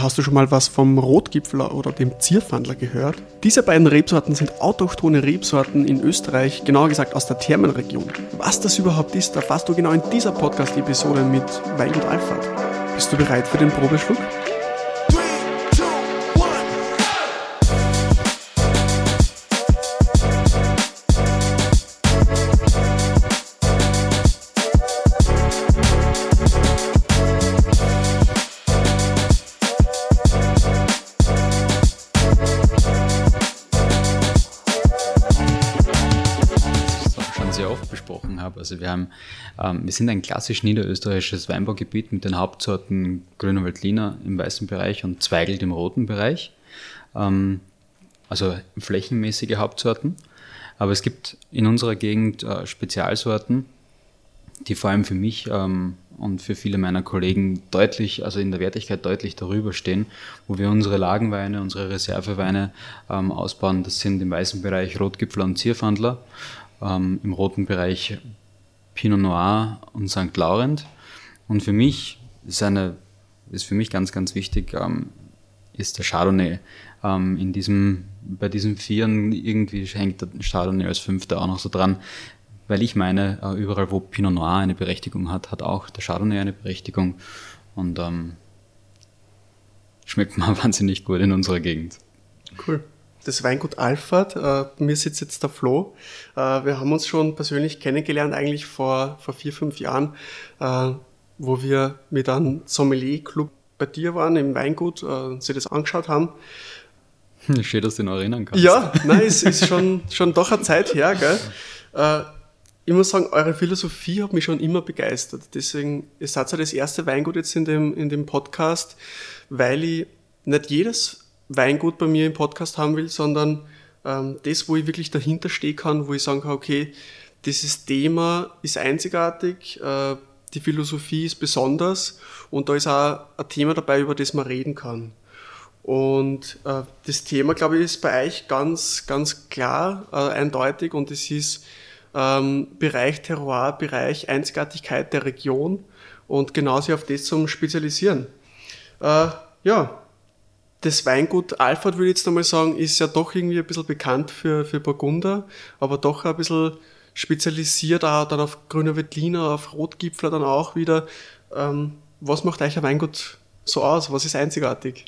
Hast du schon mal was vom Rotgipfler oder dem Zierfandler gehört? Diese beiden Rebsorten sind autochthone Rebsorten in Österreich, genauer gesagt aus der Thermenregion. Was das überhaupt ist, erfährst du genau in dieser Podcast-Episode mit Weingut Alfred. Bist du bereit für den Probeschluck? Wir haben, ähm, wir sind ein klassisch niederösterreichisches Weinbaugebiet mit den Hauptsorten Grüner Veltliner im weißen Bereich und Zweigelt im roten Bereich. Ähm, also flächenmäßige Hauptsorten. Aber es gibt in unserer Gegend äh, Spezialsorten, die vor allem für mich ähm, und für viele meiner Kollegen deutlich, also in der Wertigkeit deutlich darüber stehen, wo wir unsere Lagenweine, unsere Reserveweine ähm, ausbauen. Das sind im weißen Bereich Rotgipfler und Zierfandler, ähm, im roten Bereich Pinot Noir und St. Laurent. Und für mich ist eine, ist für mich ganz, ganz wichtig, ähm, ist der Chardonnay. Ähm, in diesem, bei diesen Vieren irgendwie hängt der Chardonnay als Fünfter auch noch so dran, weil ich meine, äh, überall wo Pinot Noir eine Berechtigung hat, hat auch der Chardonnay eine Berechtigung und ähm, schmeckt mal wahnsinnig gut in unserer Gegend. Cool das Weingut Alfred. Äh, mir sitzt jetzt der Flo. Äh, wir haben uns schon persönlich kennengelernt, eigentlich vor, vor vier, fünf Jahren, äh, wo wir mit einem Sommelier-Club bei dir waren im Weingut, äh, sie das angeschaut haben. Schön, dass du dich noch erinnern kannst. Ja, nein, es ist schon, schon doch eine Zeit her, gell? Äh, ich muss sagen, eure Philosophie hat mich schon immer begeistert. Deswegen, ihr seid ja das erste Weingut jetzt in dem, in dem Podcast, weil ich nicht jedes Weingut bei mir im Podcast haben will, sondern ähm, das, wo ich wirklich dahinter stehen kann, wo ich sagen kann, okay, dieses Thema ist einzigartig, äh, die Philosophie ist besonders und da ist auch ein Thema dabei, über das man reden kann. Und äh, das Thema, glaube ich, ist bei euch ganz, ganz klar, äh, eindeutig und es ist ähm, Bereich Terroir, Bereich Einzigartigkeit der Region und genau sich auf das zum Spezialisieren. Äh, ja, das Weingut Alfred, würde ich jetzt einmal sagen, ist ja doch irgendwie ein bisschen bekannt für, für Burgunder, aber doch ein bisschen spezialisiert auch dann auf grüner Veltliner, auf Rotgipfler dann auch wieder. Ähm, was macht euch ein Weingut so aus? Was ist einzigartig?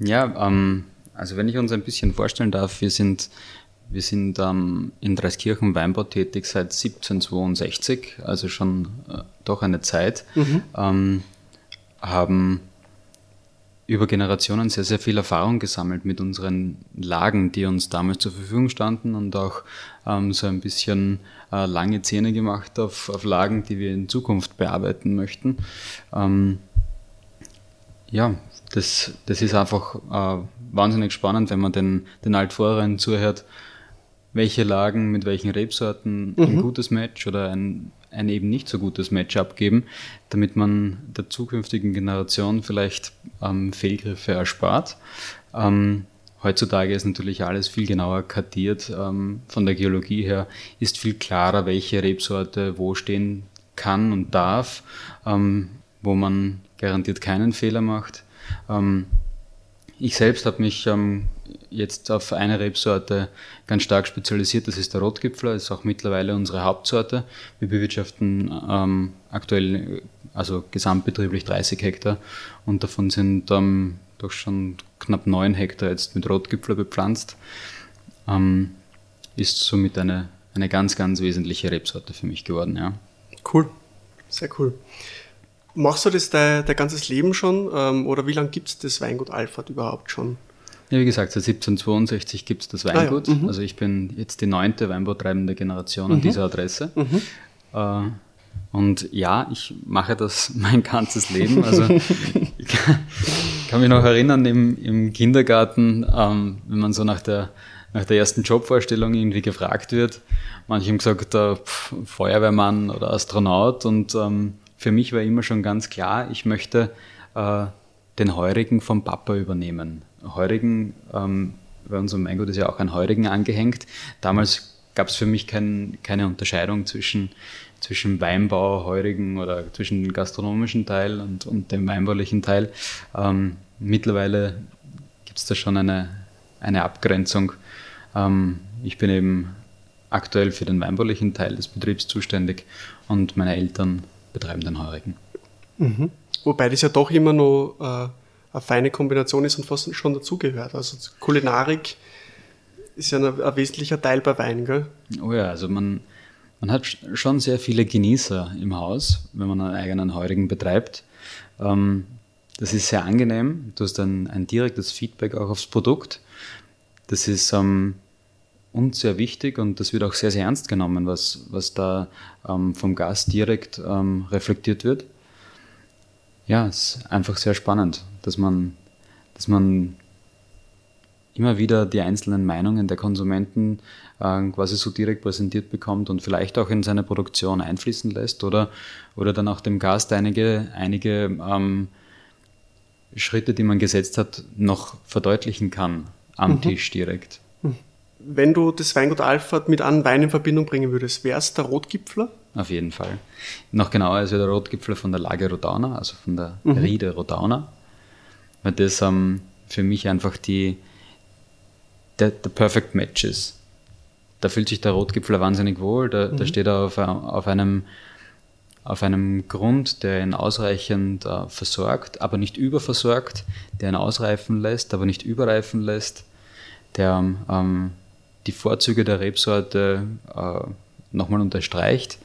Ja, ähm, also wenn ich uns ein bisschen vorstellen darf, wir sind, wir sind ähm, in Dreiskirchen Weinbau tätig seit 1762, also schon äh, doch eine Zeit. Mhm. Ähm, haben über Generationen sehr, sehr viel Erfahrung gesammelt mit unseren Lagen, die uns damals zur Verfügung standen und auch ähm, so ein bisschen äh, lange Zähne gemacht auf, auf Lagen, die wir in Zukunft bearbeiten möchten. Ähm, ja, das, das ist einfach äh, wahnsinnig spannend, wenn man den, den Altvorherinnen zuhört, welche Lagen mit welchen Rebsorten mhm. ein gutes Match oder ein ein eben nicht so gutes Match abgeben, damit man der zukünftigen Generation vielleicht ähm, Fehlgriffe erspart. Ähm, heutzutage ist natürlich alles viel genauer kartiert. Ähm, von der Geologie her ist viel klarer, welche Rebsorte wo stehen kann und darf, ähm, wo man garantiert keinen Fehler macht. Ähm, ich selbst habe mich ähm, jetzt auf eine Rebsorte ganz stark spezialisiert. Das ist der Rotgipfler, ist auch mittlerweile unsere Hauptsorte. Wir bewirtschaften ähm, aktuell, also gesamtbetrieblich 30 Hektar und davon sind ähm, doch schon knapp 9 Hektar jetzt mit Rotgipfler bepflanzt. Ähm, ist somit eine, eine ganz, ganz wesentliche Rebsorte für mich geworden. Ja. Cool, sehr cool. Machst du das dein, dein ganzes Leben schon ähm, oder wie lange gibt es das Weingut Alfred überhaupt schon? Ja, wie gesagt, seit 1762 gibt es das Weingut. Ah, ja. mhm. Also ich bin jetzt die neunte weinbautreibende Generation an mhm. dieser Adresse. Mhm. Äh, und ja, ich mache das mein ganzes Leben. Also ich kann, mich noch erinnern, im, im Kindergarten, ähm, wenn man so nach der, nach der ersten Jobvorstellung irgendwie gefragt wird, manche haben gesagt, äh, Feuerwehrmann oder Astronaut. Und ähm, für mich war immer schon ganz klar, ich möchte äh, den Heurigen vom Papa übernehmen. Heurigen, ähm, bei unserem Weingut ist ja auch ein Heurigen angehängt. Damals gab es für mich kein, keine Unterscheidung zwischen, zwischen Weinbau, Heurigen oder zwischen dem gastronomischen Teil und, und dem weinbaulichen Teil. Ähm, mittlerweile gibt es da schon eine, eine Abgrenzung. Ähm, ich bin eben aktuell für den weinbaulichen Teil des Betriebs zuständig und meine Eltern betreiben den Heurigen. Mhm. Wobei das ja doch immer noch äh, eine feine Kombination ist und fast schon dazugehört. Also Kulinarik ist ja ein, ein, wesentlicher Teil bei Wein, gell? Oh ja, also man, man hat schon sehr viele Genießer im Haus, wenn man einen eigenen Heurigen betreibt. Ähm, das ist sehr angenehm. Du hast ein, ein direktes Feedback auch aufs Produkt. Das ist ähm, uns sehr wichtig und das wird auch sehr, sehr ernst genommen, was, was da ähm, vom Gast direkt ähm, reflektiert wird. Ja, es ist einfach sehr spannend, dass man, dass man immer wieder die einzelnen Meinungen der Konsumenten äh, quasi so direkt präsentiert bekommt und vielleicht auch in seine Produktion einfließen lässt oder, oder dann auch dem Gast einige, einige ähm, Schritte, die man gesetzt hat, noch verdeutlichen kann am mhm. Tisch direkt. Mhm. Wenn du das Weingut Alfred mit einem Wein in Verbindung bringen würdest, wäre es der Rotgipfler? Auf jeden Fall. Noch genauer also der Rotgipfler von der Lage Rodauna, also von der mhm. Riede Rodauna. Weil das ähm, für mich einfach die, der, der Perfect Match ist. Da fühlt sich der Rotgipfler wahnsinnig wohl, da, mhm. da steht er auf, auf einem auf einem Grund, der ihn ausreichend äh, versorgt, aber nicht überversorgt, der ihn ausreifen lässt, aber nicht überreifen lässt, der ähm, die Vorzüge der Rebsorte äh, nochmal unterstreicht.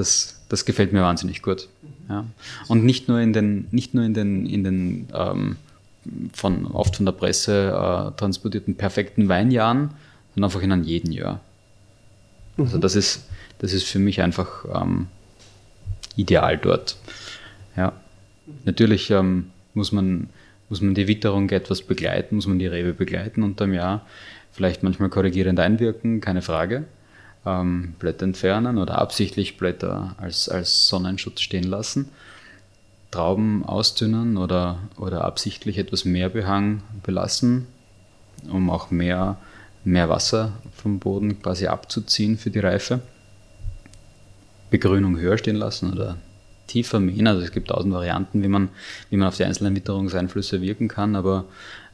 Das, das gefällt mir wahnsinnig gut. Ja. Und nicht nur in den, nicht nur in den, in den ähm, von, oft von der Presse äh, transportierten perfekten Weinjahren, sondern einfach in einem jeden Jahr. Also mhm. das ist, das ist für mich einfach ähm, ideal dort. Ja. Natürlich ähm, muss, man, muss man die Witterung etwas begleiten, muss man die Rebe begleiten unterm Jahr. Vielleicht manchmal korrigierend einwirken, keine Frage. Ähm, Blätter entfernen oder absichtlich Blätter als, als Sonnenschutz stehen lassen. Trauben ausdünnen oder, oder absichtlich etwas mehr Behang belassen, um auch mehr, mehr Wasser vom Boden quasi abzuziehen für die Reife. Begrünung höher stehen lassen oder tiefer mähen. Also es gibt tausend Varianten, wie man, wie man auf die einzelnen Witterungseinflüsse wirken kann, aber,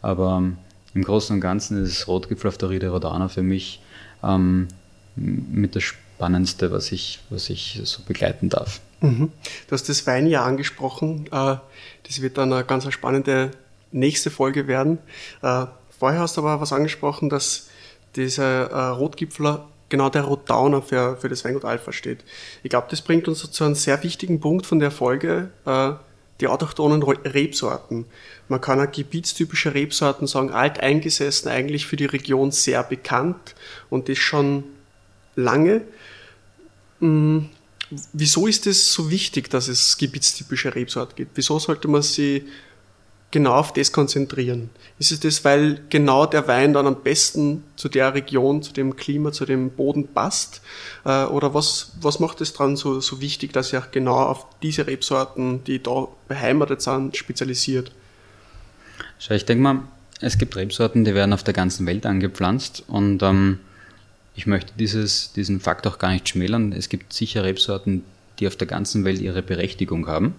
aber ähm, im Großen und Ganzen ist Rotgipfel auf der Riede Rodana für mich ähm, mit das Spannendste, was ich, was ich so begleiten darf. Mhm. Du hast das Weinjahr angesprochen. Äh, das wird dann eine ganz spannende nächste Folge werden. Äh, vorher hast du aber was angesprochen, dass dieser äh, Rotgipfler genau der Rotdowner für, für das Weingut Alpha steht. Ich glaube, das bringt uns zu einem sehr wichtigen Punkt von der Folge, die autochthonen Rebsorten. Man kann auch gebietstypische Rebsorten sagen, alteingesessen, eigentlich für die Region sehr bekannt und das schon lange. Hm, wieso ist es so wichtig, dass es gebietstypische Rebsorten gibt? Wieso sollte man sie genau auf das konzentrieren? Ist es das, weil genau der Wein dann am besten zu der Region, zu dem Klima, zu dem Boden passt? Äh, oder was, was macht es dran so, so wichtig, dass ihr auch genau auf diese Rebsorten, die da beheimatet sind, spezialisiert? Schau, ich denke mal, es gibt Rebsorten, die werden auf der ganzen Welt angepflanzt und ähm, ich möchte dieses, diesen Fakt auch gar nicht schmälern. Es gibt sicher Rebsorten, die auf der ganzen Welt ihre Berechtigung haben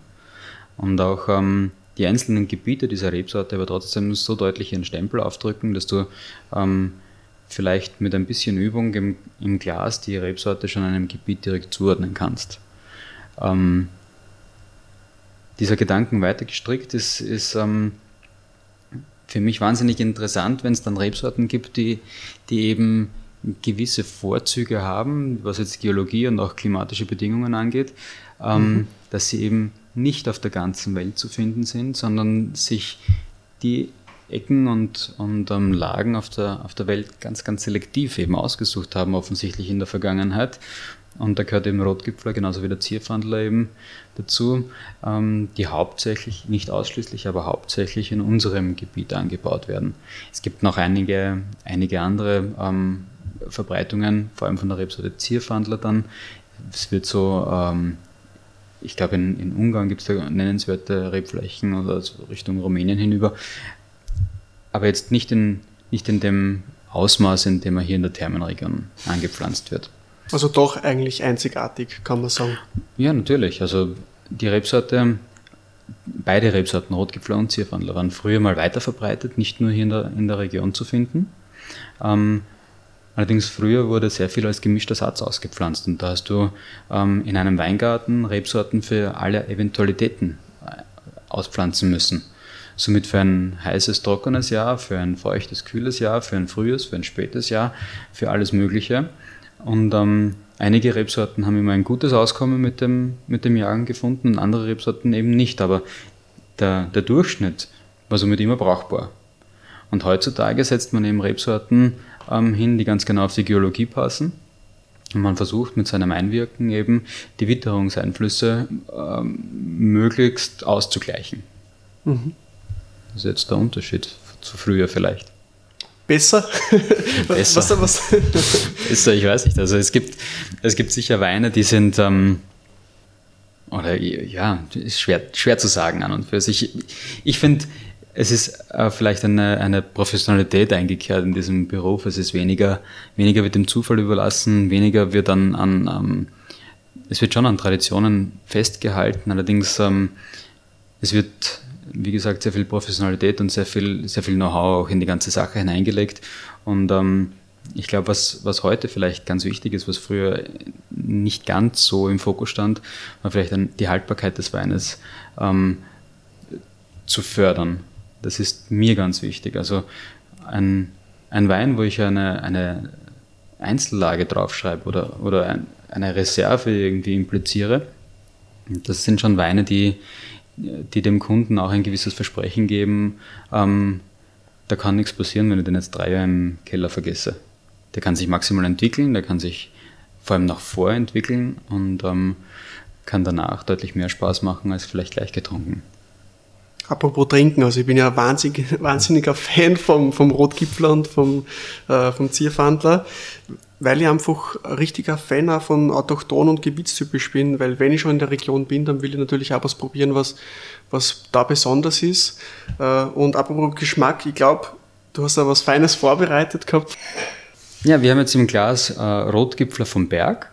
und auch ähm, die einzelnen Gebiete dieser Rebsorte aber trotzdem so deutlich ihren Stempel aufdrücken, dass du ähm, vielleicht mit ein bisschen Übung im, im, Glas die Rebsorte schon einem Gebiet direkt zuordnen kannst. Ähm, dieser Gedanken weiter gestrickt ist, ist ähm, für mich wahnsinnig interessant, wenn es dann Rebsorten gibt, die, die eben gewisse Vorzüge haben, was jetzt Geologie und auch klimatische Bedingungen angeht, ähm, mhm. dass sie eben nicht auf der ganzen Welt zu finden sind, sondern sich die Ecken und, und ähm, Lagen auf der, auf der Welt ganz, ganz selektiv eben ausgesucht haben, offensichtlich in der Vergangenheit. Und da gehört eben Rotgipfler genauso wie der Zierfandler eben dazu, ähm, die hauptsächlich, nicht ausschließlich, aber hauptsächlich in unserem Gebiet angebaut werden. Es gibt noch einige, einige andere ähm, Verbreitungen, vor allem von der Rebsorte Zierfandler dann. Es wird so ähm, ich glaube, in, in Ungarn gibt es da nennenswerte Rebflächen oder so Richtung Rumänien hinüber. Aber jetzt nicht in, nicht in dem Ausmaß, in dem er hier in der Thermenregion angepflanzt wird. Also doch eigentlich einzigartig, kann man sagen. Ja, natürlich. Also die Rebsorte beide Rebsorten, Rotgipfler und Zierfandler, waren früher mal weiter verbreitet, nicht nur hier in der, in der Region zu finden. Ähm, allerdings früher wurde sehr viel als gemischter Satz ausgepflanzt und da hast du ähm, in einem Weingarten Rebsorten für alle Eventualitäten äh, auspflanzen müssen. Somit für ein heißes, trockenes Jahr, für ein feuchtes, kühles Jahr, für ein frühes, für ein spätes Jahr, für alles Mögliche. Und ähm, einige Rebsorten haben immer ein gutes Auskommen mit dem, mit dem Jagen gefunden und andere Rebsorten eben nicht. Aber der, der Durchschnitt war somit immer brauchbar. Und heutzutage setzt man eben Rebsorten ähm, hin, die ganz genau auf die Geologie passen. Und man versucht mit seinem Einwirken eben die Witterungseinflüsse ähm, möglichst auszugleichen. Mhm. Das ist jetzt der Unterschied zu früher vielleicht. Besser? Besser. Was, was? Besser, ich weiß nicht. Also es gibt, es gibt sicher Weine, die sind, ähm, oder ja, ist schwer, schwer zu sagen an und für sich. Ich, ich finde, es ist äh, vielleicht eine, eine Professionalität eingekehrt in diesem Beruf. Es ist weniger, weniger wird dem Zufall überlassen, weniger wird an, an ähm, es wird schon an Traditionen festgehalten, allerdings ähm, es wird wie gesagt, sehr viel Professionalität und sehr viel, sehr viel Know-how auch in die ganze Sache hineingelegt. Und ähm, ich glaube, was, was heute vielleicht ganz wichtig ist, was früher nicht ganz so im Fokus stand, war vielleicht die Haltbarkeit des Weines ähm, zu fördern. Das ist mir ganz wichtig. Also ein, ein Wein, wo ich eine, eine Einzellage draufschreibe oder, oder ein, eine Reserve irgendwie impliziere, das sind schon Weine, die die dem Kunden auch ein gewisses Versprechen geben, ähm, da kann nichts passieren, wenn ich den jetzt drei Jahre im Keller vergesse. Der kann sich maximal entwickeln, der kann sich vor allem nach vor entwickeln und ähm, kann danach deutlich mehr Spaß machen als vielleicht gleich getrunken. Apropos Trinken, also ich bin ja wahnsinnig, wahnsinniger Fan vom, vom Rotgipfler und vom, äh, vom Zierfandler weil ich einfach ein richtiger Fan auch von autochton und gebietstypisch bin, weil wenn ich schon in der Region bin, dann will ich natürlich auch was probieren, was, was da besonders ist. Äh, und apropos Geschmack, ich glaube, du hast da was Feines vorbereitet gehabt. Ja, wir haben jetzt im Glas äh, Rotgipfler vom Berg.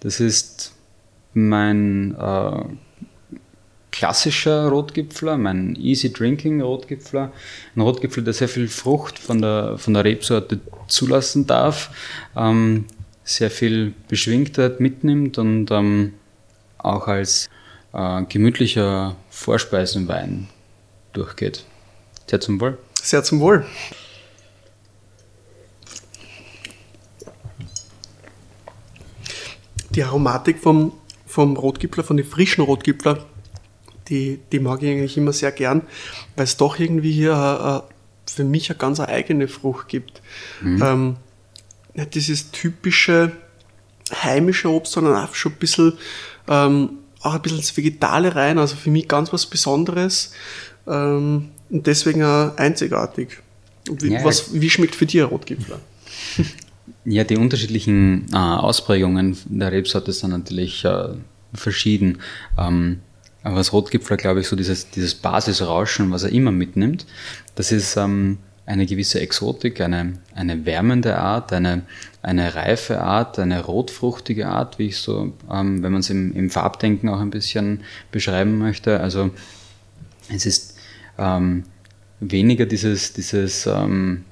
Das ist mein äh, klassischer Rotgipfler, mein Easy Drinking Rotgipfler. Ein Rotgipfler, der sehr viel Frucht von der, von der Rebsorte zulassen darf, ähm, sehr viel Beschwingtheit mitnimmt und ähm, auch als äh, gemütlicher Vorspeisenwein durchgeht. Sehr zum Wohl. Sehr zum Wohl. Die Aromatik vom, vom Rotgipfler, von den frischen Rotgipfler, die, die mag ich eigentlich immer sehr gern, weil es doch irgendwie hier äh, für mich eine ganz eigene Frucht gibt. Mhm. Ähm, nicht dieses typische heimische Obst, sondern auch schon ein bisschen, ähm, auch ein bisschen ins Vegetale rein, also für mich ganz was Besonderes ähm, und deswegen auch einzigartig. Wie, ja, was, wie schmeckt für dich ein Rotgipfler? Ja, die unterschiedlichen äh, Ausprägungen der Rebsorte sind natürlich äh, verschieden. Ähm, aber das Rotgipfler, glaube ich, so dieses, dieses Basisrauschen, was er immer mitnimmt, das ist ähm, eine gewisse Exotik, eine, eine wärmende Art, eine, eine reife Art, eine rotfruchtige Art, wie ich so, ähm, wenn man es im, im Farbdenken auch ein bisschen beschreiben möchte. Also es ist ähm, weniger dieses, dieses ähm,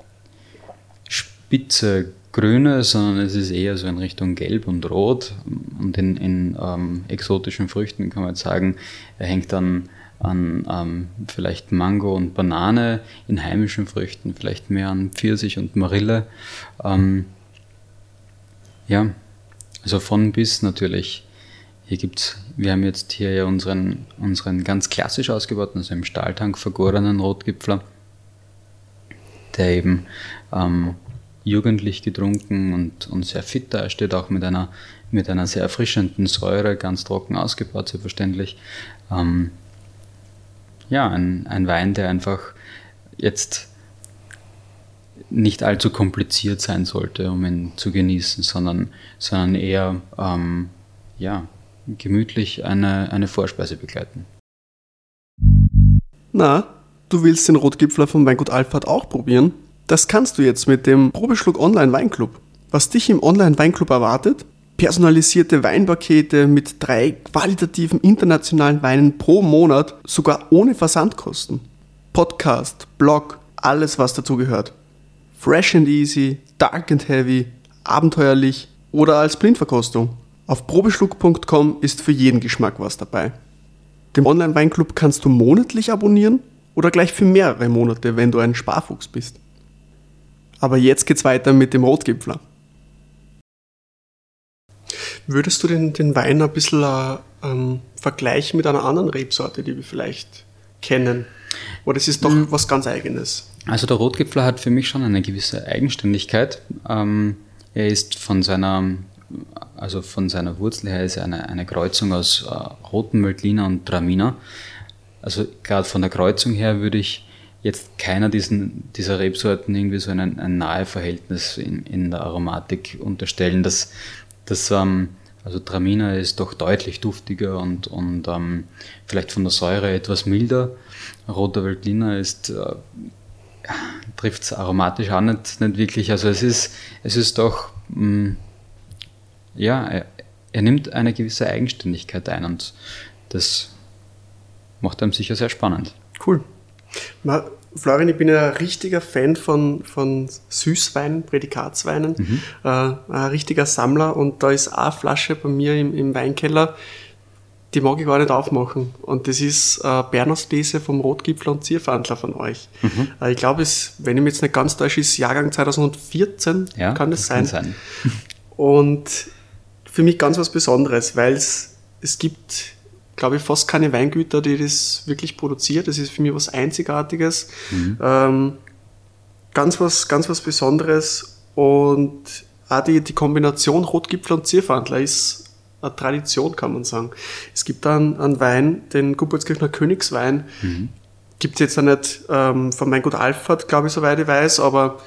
spitze Grüne, sondern es ist eher so in Richtung Gelb und Rot. Und in, in ähm, exotischen Früchten kann man jetzt sagen, er hängt dann an ähm, vielleicht Mango und Banane, in heimischen Früchten vielleicht mehr an Pfirsich und Marille. Ähm, ja, also von bis natürlich. Hier gibt's, wir haben jetzt hier ja unseren, unseren ganz klassisch ausgebauten, also im Stahltank vergorenen Rotgipfler, der eben ähm, jugendlich getrunken und, und sehr fit. Er steht auch mit einer, mit einer sehr erfrischenden Säure, ganz trocken ausgebaut, selbstverständlich. Ähm, ja, ein, ein Wein, der einfach jetzt nicht allzu kompliziert sein sollte, um ihn zu genießen, sondern, sondern eher ähm, ja, gemütlich eine, eine Vorspeise begleiten. Na, du willst den Rotgipfler vom Weingut Alfred auch probieren? Das kannst du jetzt mit dem Probeschluck Online Weinclub. Was dich im Online Weinclub erwartet? personalisierte Weinpakete mit drei qualitativen internationalen Weinen pro Monat, sogar ohne Versandkosten. Podcast, Blog, alles was dazu gehört. Fresh and easy, dark and heavy, abenteuerlich oder als Blindverkostung. Auf probeschluck.com ist für jeden Geschmack was dabei. Den Online-Weinclub kannst du monatlich abonnieren oder gleich für mehrere Monate, wenn du ein Sparfuchs bist. Aber jetzt geht's weiter mit dem Rotgipfler. Würdest du den, den Wein ein bisschen äh, ähm, vergleichen mit einer anderen Rebsorte, die wir vielleicht kennen? Oder es ist doch mhm. was ganz Eigenes? Also der Rotgipfler hat für mich schon eine gewisse Eigenständigkeit. Ähm, er ist von seiner, also von seiner Wurzel her ist eine, eine Kreuzung aus äh, roten Mölkliner und Traminer. Also gerade von der Kreuzung her würde ich jetzt keiner diesen, dieser Rebsorten irgendwie so ein, ein nahe Verhältnis in, in der Aromatik unterstellen. Das, das, ähm, also Traminer ist doch deutlich duftiger und, und ähm, vielleicht von der Säure etwas milder. Roter Veltliner ist äh, trifft es aromatisch auch nicht, nicht wirklich. Also es ist, es ist doch, mh, mm, ja, er, er, nimmt eine gewisse Eigenständigkeit ein und das macht einem sicher sehr spannend. Cool. Florian, ich bin ein richtiger Fan von, von Süßweinen, Prädikatsweinen, mhm. äh, ein richtiger Sammler und da ist eine Flasche bei mir im, im Weinkeller, die mag ich gar nicht aufmachen. Und das ist äh, Bernerslese vom Rotgipfel und Zierfandler von euch. Mhm. Äh, ich glaube, wenn ich mich jetzt nicht ganz täusche, ist Jahrgang 2014, ja, kann das, das sein. Kann sein. und für mich ganz was Besonderes, weil es gibt, glaube ich, fast keine Weingüter, die das wirklich produziert. Das ist für mich was Einzigartiges. Mhm. Ähm, ganz was, ganz was Besonderes und auch die, die Kombination Rotgipfel und Zierfandler ist eine Tradition, kann man sagen. Es gibt dann einen Wein, den Guboltskirchner Königswein. Mhm. Gibt es jetzt auch nicht ähm, von Weingut Alfred, glaube ich, soweit ich weiß, aber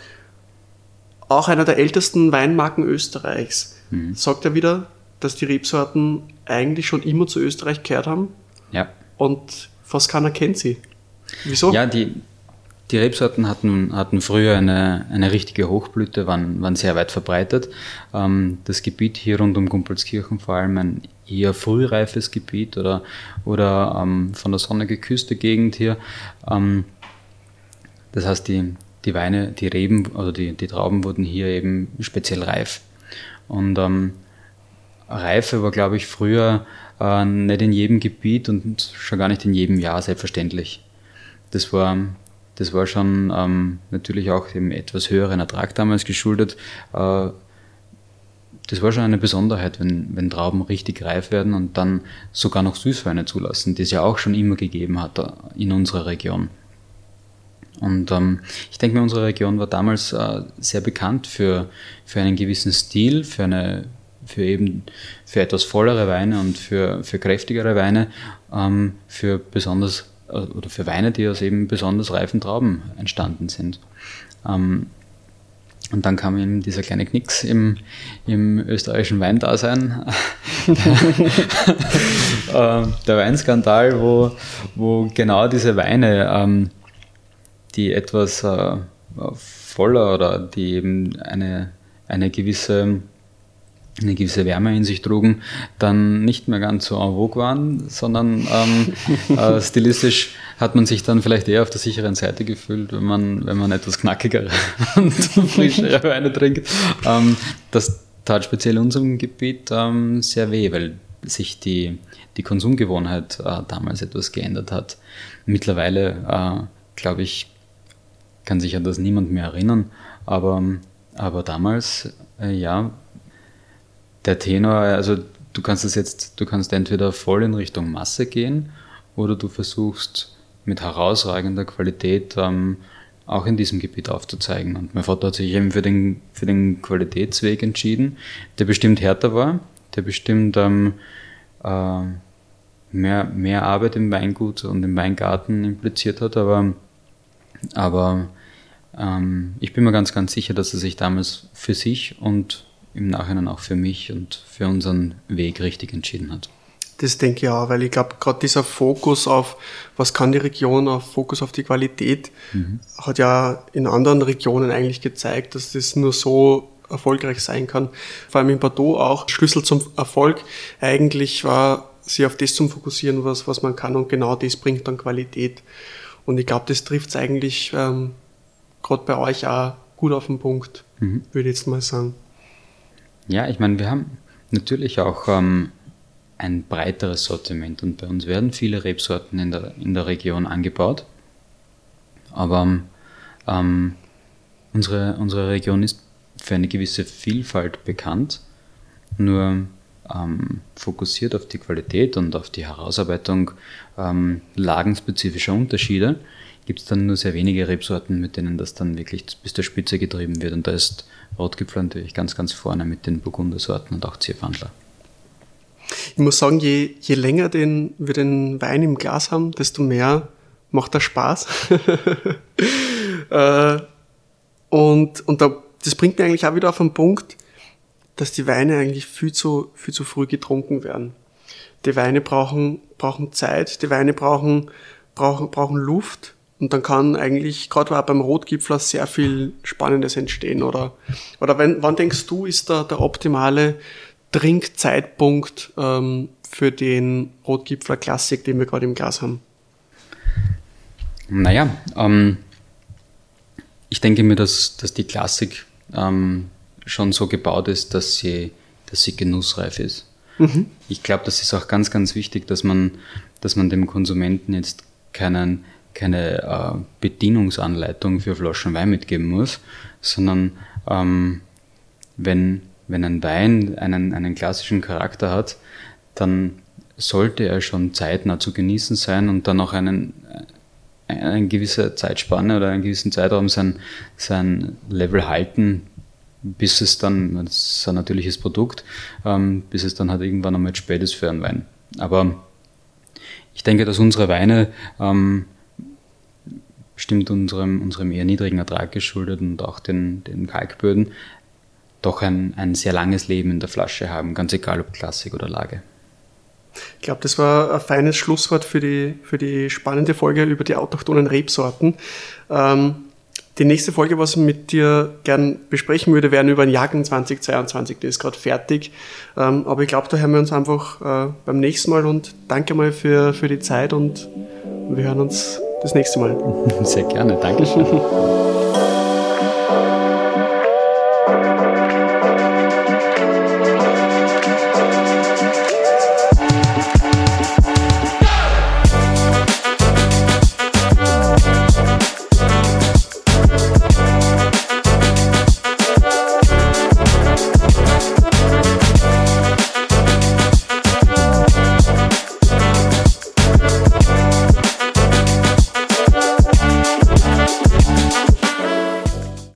auch einer der ältesten Weinmarken Österreichs. Mhm. Sagt er wieder, dass die Rebsorten eigentlich schon immer zu Österreich gehört haben. Ja. Und fast keiner kennt sie. Wieso? Ja, die, die Rebsorten hatten, hatten früher eine, eine richtige Hochblüte, waren, waren sehr weit verbreitet. Ähm, das Gebiet hier rund um Gumpelskirchen vor allem ein eher frühreifes Gebiet oder, oder ähm, von der Sonne geküsste Gegend hier. Ähm, das heißt, die, die Weine, die Reben oder die, die Trauben wurden hier eben speziell reif. Und ähm, Reife war, glaube ich, früher äh, nicht in jedem Gebiet und schon gar nicht in jedem Jahr selbstverständlich. Das war das war schon ähm, natürlich auch dem etwas höheren Ertrag damals geschuldet. Äh, das war schon eine Besonderheit, wenn, wenn Trauben richtig reif werden und dann sogar noch Süßweine zulassen, die es ja auch schon immer gegeben hat äh, in unserer Region. Und ähm, ich denke mir, unsere Region war damals äh, sehr bekannt für, für einen gewissen Stil, für eine für eben für etwas vollere Weine und für, für kräftigere Weine, ähm, für besonders oder für Weine, die aus eben besonders reifen Trauben entstanden sind. Ähm, und dann kam eben dieser kleine Knicks im, im österreichischen Weindasein, der, äh, der Weinskandal, wo, wo genau diese Weine, ähm, die etwas äh, voller oder die eben eine, eine gewisse eine gewisse Wärme in sich trugen, dann nicht mehr ganz so en vogue waren, sondern ähm, äh, stilistisch hat man sich dann vielleicht eher auf der sicheren Seite gefühlt, wenn man, wenn man etwas knackigere und frischere Weine trinkt. Ähm, das tat speziell in unserem Gebiet ähm, sehr weh, weil sich die, die Konsumgewohnheit äh, damals etwas geändert hat. Mittlerweile, äh, glaube ich, kann sich an das niemand mehr erinnern, aber, aber damals, äh, ja, der Tenor, also du kannst es jetzt, du kannst entweder voll in Richtung Masse gehen oder du versuchst mit herausragender Qualität ähm, auch in diesem Gebiet aufzuzeigen. Und mein Vater hat sich eben für den, für den Qualitätsweg entschieden, der bestimmt härter war, der bestimmt ähm, äh, mehr, mehr Arbeit im Weingut und im Weingarten impliziert hat, aber, aber ähm, ich bin mir ganz, ganz sicher, dass er sich damals für sich und im Nachhinein auch für mich und für unseren Weg richtig entschieden hat. Das denke ich auch, weil ich glaube, gerade dieser Fokus auf, was kann die Region, auf Fokus auf die Qualität, mhm. hat ja in anderen Regionen eigentlich gezeigt, dass das nur so erfolgreich sein kann. Vor allem in Bordeaux auch. Schlüssel zum Erfolg eigentlich war, sich auf das zu fokussieren, was, was man kann und genau das bringt dann Qualität. Und ich glaube, das trifft es eigentlich ähm, gerade bei euch auch gut auf den Punkt, mhm. würde ich jetzt mal sagen. Ja, ich meine, wir haben natürlich auch ähm, ein breiteres Sortiment und bei uns werden viele Rebsorten in der, in der Region angebaut. Aber ähm, unsere, unsere Region ist für eine gewisse Vielfalt bekannt, nur ähm, fokussiert auf die Qualität und auf die Herausarbeitung ähm, lagenspezifischer Unterschiede, gibt es dann nur sehr wenige Rebsorten, mit denen das dann wirklich bis zur Spitze getrieben wird. Und da ist Rotgipfel natürlich ganz, ganz vorne mit den Burgundersorten und auch Zierwandler. Ich muss sagen, je, je länger den, wir den Wein im Glas haben, desto mehr macht er Spaß. äh, und und da, das bringt mir eigentlich auch wieder auf den Punkt, dass die Weine eigentlich viel zu, viel zu früh getrunken werden. Die Weine brauchen, brauchen Zeit, die Weine brauchen, brauchen, brauchen Luft und dann kann eigentlich, gerade beim Rotgipfler, sehr viel Spannendes entstehen. Oder, oder wenn, wann denkst du, ist da der optimale Trinkzeitpunkt ähm, für den Rotgipfler Klassik, den wir gerade im Glas haben? Naja, ähm, ich denke mir, dass, dass die Klassik ähm, schon so gebaut ist, dass sie, dass sie genussreif ist. Mhm. Ich glaube, das ist auch ganz, ganz wichtig, dass man, dass man dem Konsumenten jetzt keinen keine äh, Bedienungsanleitung für Flaschen Wein mitgeben muss, sondern ähm, wenn, wenn ein Wein einen, einen klassischen Charakter hat, dann sollte er schon zeitnah zu genießen sein und dann auch einen, äh, eine gewisse Zeitspanne oder einen gewissen Zeitraum sein, sein Level halten, bis es dann, das ist ein natürliches Produkt, ähm, bis es dann halt irgendwann einmal spät ist für einen Wein. Aber ich denke, dass unsere Weine ähm, bestimmt unserem, unserem eher niedrigen Ertrag geschuldet und auch den, den Kalkböden, doch ein, ein sehr langes Leben in der Flasche haben, ganz egal ob Klassik oder Lage. Ich glaube, das war ein feines Schlusswort für die, für die spannende Folge über die autochthonen Rebsorten. Ähm, die nächste Folge, was ich mit dir gern besprechen würde, wäre über den Jahrgang 2022. Der ist gerade fertig. Ähm, aber ich glaube, da hören wir uns einfach äh, beim nächsten Mal und danke mal für, für die Zeit und wir hören uns das nächste Mal. Sehr gerne, Dankeschön.